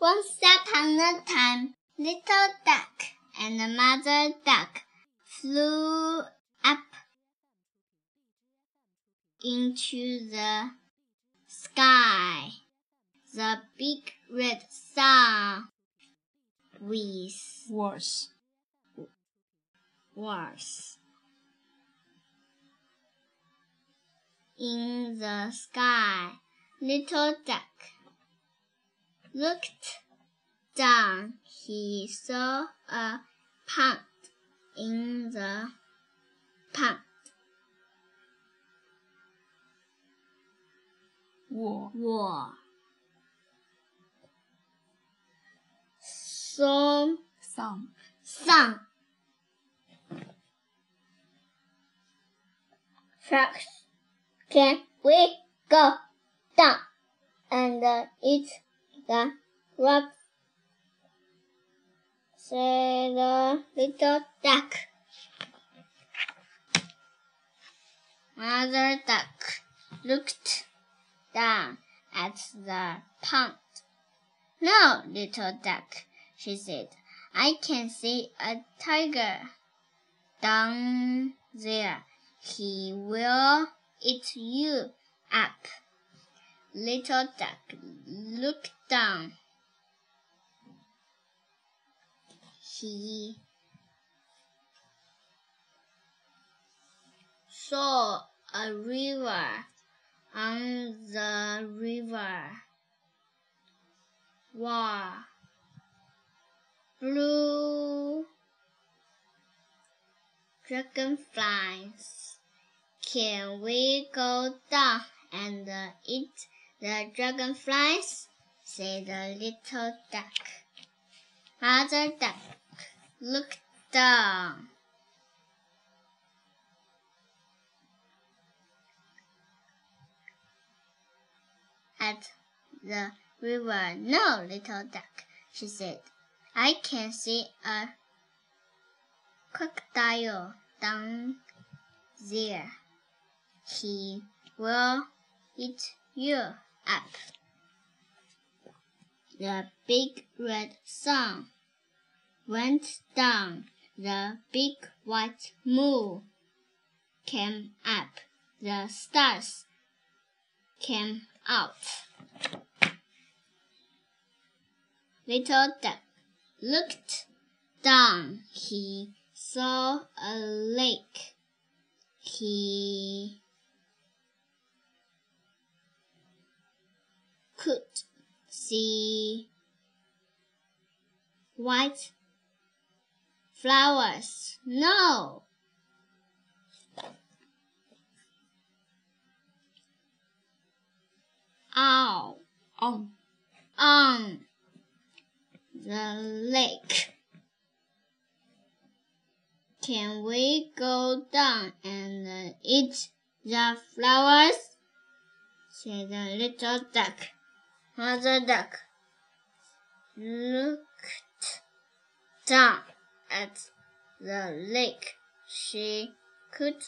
Once upon a time, little duck and mother duck flew up into the sky. The big red sun with was was in the sky. Little duck looked down. He saw a pond in the pond. 我我 saw some some sharks. Can we go down and eat the rocks? said the little duck. Mother duck looked down at the pond. No, little duck, she said. I can see a tiger down there. He will eat you up. Little duck looked down. He saw a river. On the river were blue dragonflies. Can we go down and eat the dragonflies? said the little duck. Mother duck look down. At the river. No, little duck, she said. I can see a crocodile down there. He will eat you up. The big red sun went down. The big white moon came up. The stars came out. Little duck looked down. He saw a lake. He could see white flowers. No! Ow! on on the lake. Can we go down and eat the flowers? said the little duck. Mother duck looked down at the lake. She could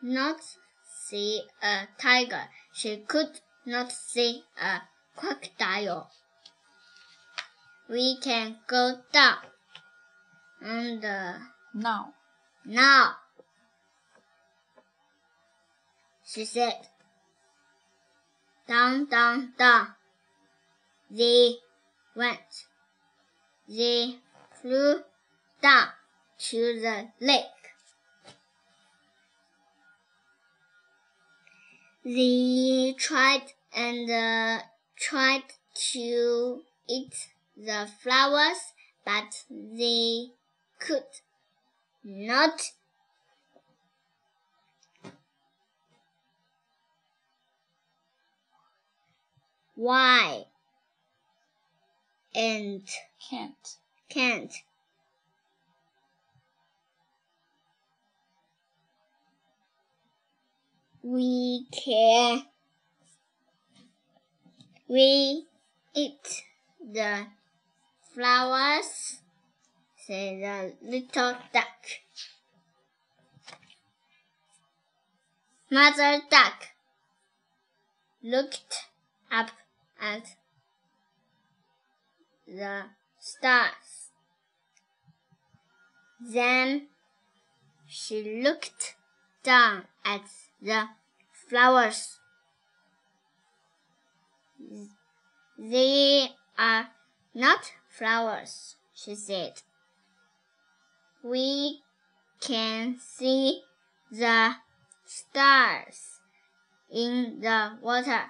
not see a tiger. She could not see a crocodile. We can go down. And uh, now now, she said, down, down, down. They went. They flew down to the lake. They tried and uh, tried to eat the flowers, but they could not. Why? And can't can't. We can we eat the flowers, said the little duck. Mother duck looked up at the stars. Then she looked down at the flowers. They are not flowers, she said. We can see the stars in the water